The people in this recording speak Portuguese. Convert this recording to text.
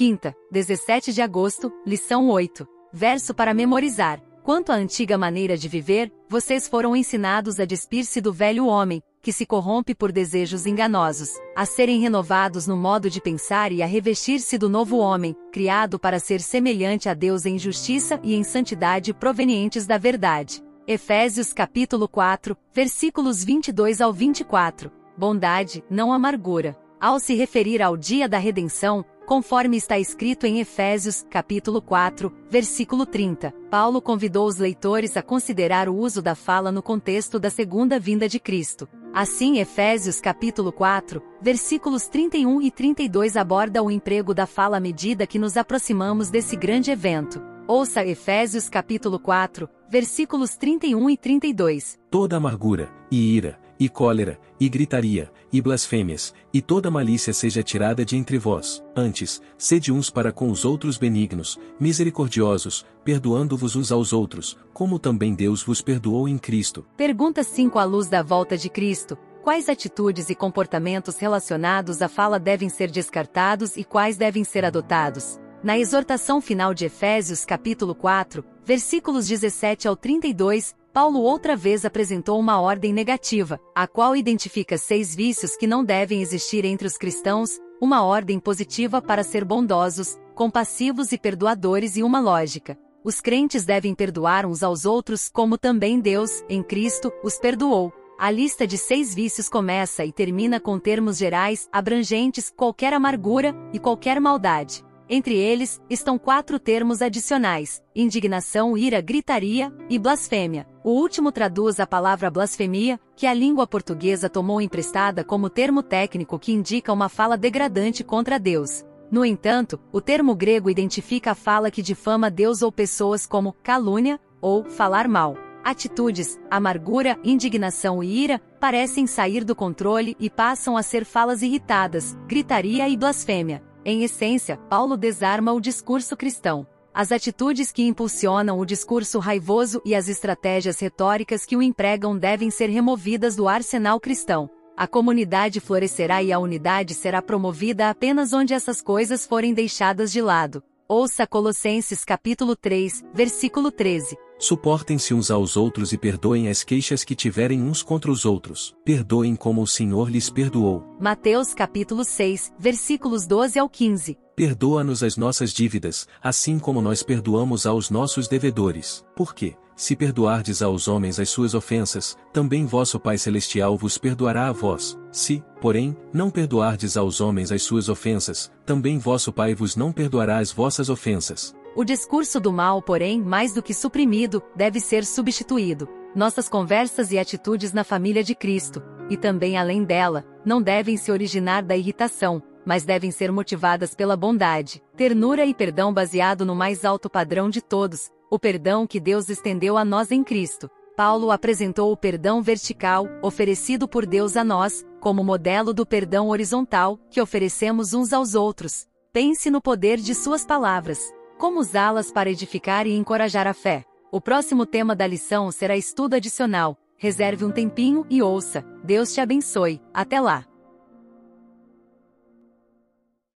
Quinta, 17 de agosto, lição 8. Verso para memorizar. Quanto à antiga maneira de viver, vocês foram ensinados a despir-se do velho homem, que se corrompe por desejos enganosos, a serem renovados no modo de pensar e a revestir-se do novo homem, criado para ser semelhante a Deus em justiça e em santidade provenientes da verdade. Efésios capítulo 4, versículos 22 ao 24. Bondade, não amargura. Ao se referir ao dia da redenção, conforme está escrito em Efésios, capítulo 4, versículo 30. Paulo convidou os leitores a considerar o uso da fala no contexto da segunda vinda de Cristo. Assim, Efésios capítulo 4, versículos 31 e 32 aborda o emprego da fala à medida que nos aproximamos desse grande evento. Ouça Efésios capítulo 4, versículos 31 e 32. Toda amargura, e ira, e cólera, e gritaria, e blasfêmias, e toda malícia seja tirada de entre vós. Antes, sede uns para com os outros benignos, misericordiosos, perdoando-vos uns aos outros, como também Deus vos perdoou em Cristo. Pergunta 5 À luz da volta de Cristo, quais atitudes e comportamentos relacionados à fala devem ser descartados e quais devem ser adotados? Na exortação final de Efésios capítulo 4, versículos 17 ao 32, Paulo outra vez apresentou uma ordem negativa, a qual identifica seis vícios que não devem existir entre os cristãos, uma ordem positiva para ser bondosos, compassivos e perdoadores e uma lógica. Os crentes devem perdoar uns aos outros como também Deus, em Cristo, os perdoou. A lista de seis vícios começa e termina com termos gerais, abrangentes, qualquer amargura e qualquer maldade. Entre eles, estão quatro termos adicionais: indignação, ira, gritaria e blasfêmia. O último traduz a palavra blasfemia, que a língua portuguesa tomou emprestada como termo técnico que indica uma fala degradante contra Deus. No entanto, o termo grego identifica a fala que difama Deus ou pessoas como calúnia ou falar mal. Atitudes, amargura, indignação e ira parecem sair do controle e passam a ser falas irritadas, gritaria e blasfêmia. Em essência, Paulo desarma o discurso cristão. As atitudes que impulsionam o discurso raivoso e as estratégias retóricas que o empregam devem ser removidas do arsenal cristão. A comunidade florescerá e a unidade será promovida apenas onde essas coisas forem deixadas de lado. Ouça Colossenses capítulo 3, versículo 13. Suportem-se uns aos outros e perdoem as queixas que tiverem uns contra os outros. Perdoem como o Senhor lhes perdoou. Mateus capítulo 6, versículos 12 ao 15. Perdoa-nos as nossas dívidas, assim como nós perdoamos aos nossos devedores. Porque, se perdoardes aos homens as suas ofensas, também vosso Pai Celestial vos perdoará a vós. Se, porém, não perdoardes aos homens as suas ofensas, também vosso Pai vos não perdoará as vossas ofensas. O discurso do mal, porém, mais do que suprimido, deve ser substituído. Nossas conversas e atitudes na família de Cristo, e também além dela, não devem se originar da irritação, mas devem ser motivadas pela bondade, ternura e perdão baseado no mais alto padrão de todos, o perdão que Deus estendeu a nós em Cristo. Paulo apresentou o perdão vertical, oferecido por Deus a nós, como modelo do perdão horizontal, que oferecemos uns aos outros. Pense no poder de suas palavras. Como usá-las para edificar e encorajar a fé? O próximo tema da lição será estudo adicional. Reserve um tempinho e ouça. Deus te abençoe. Até lá!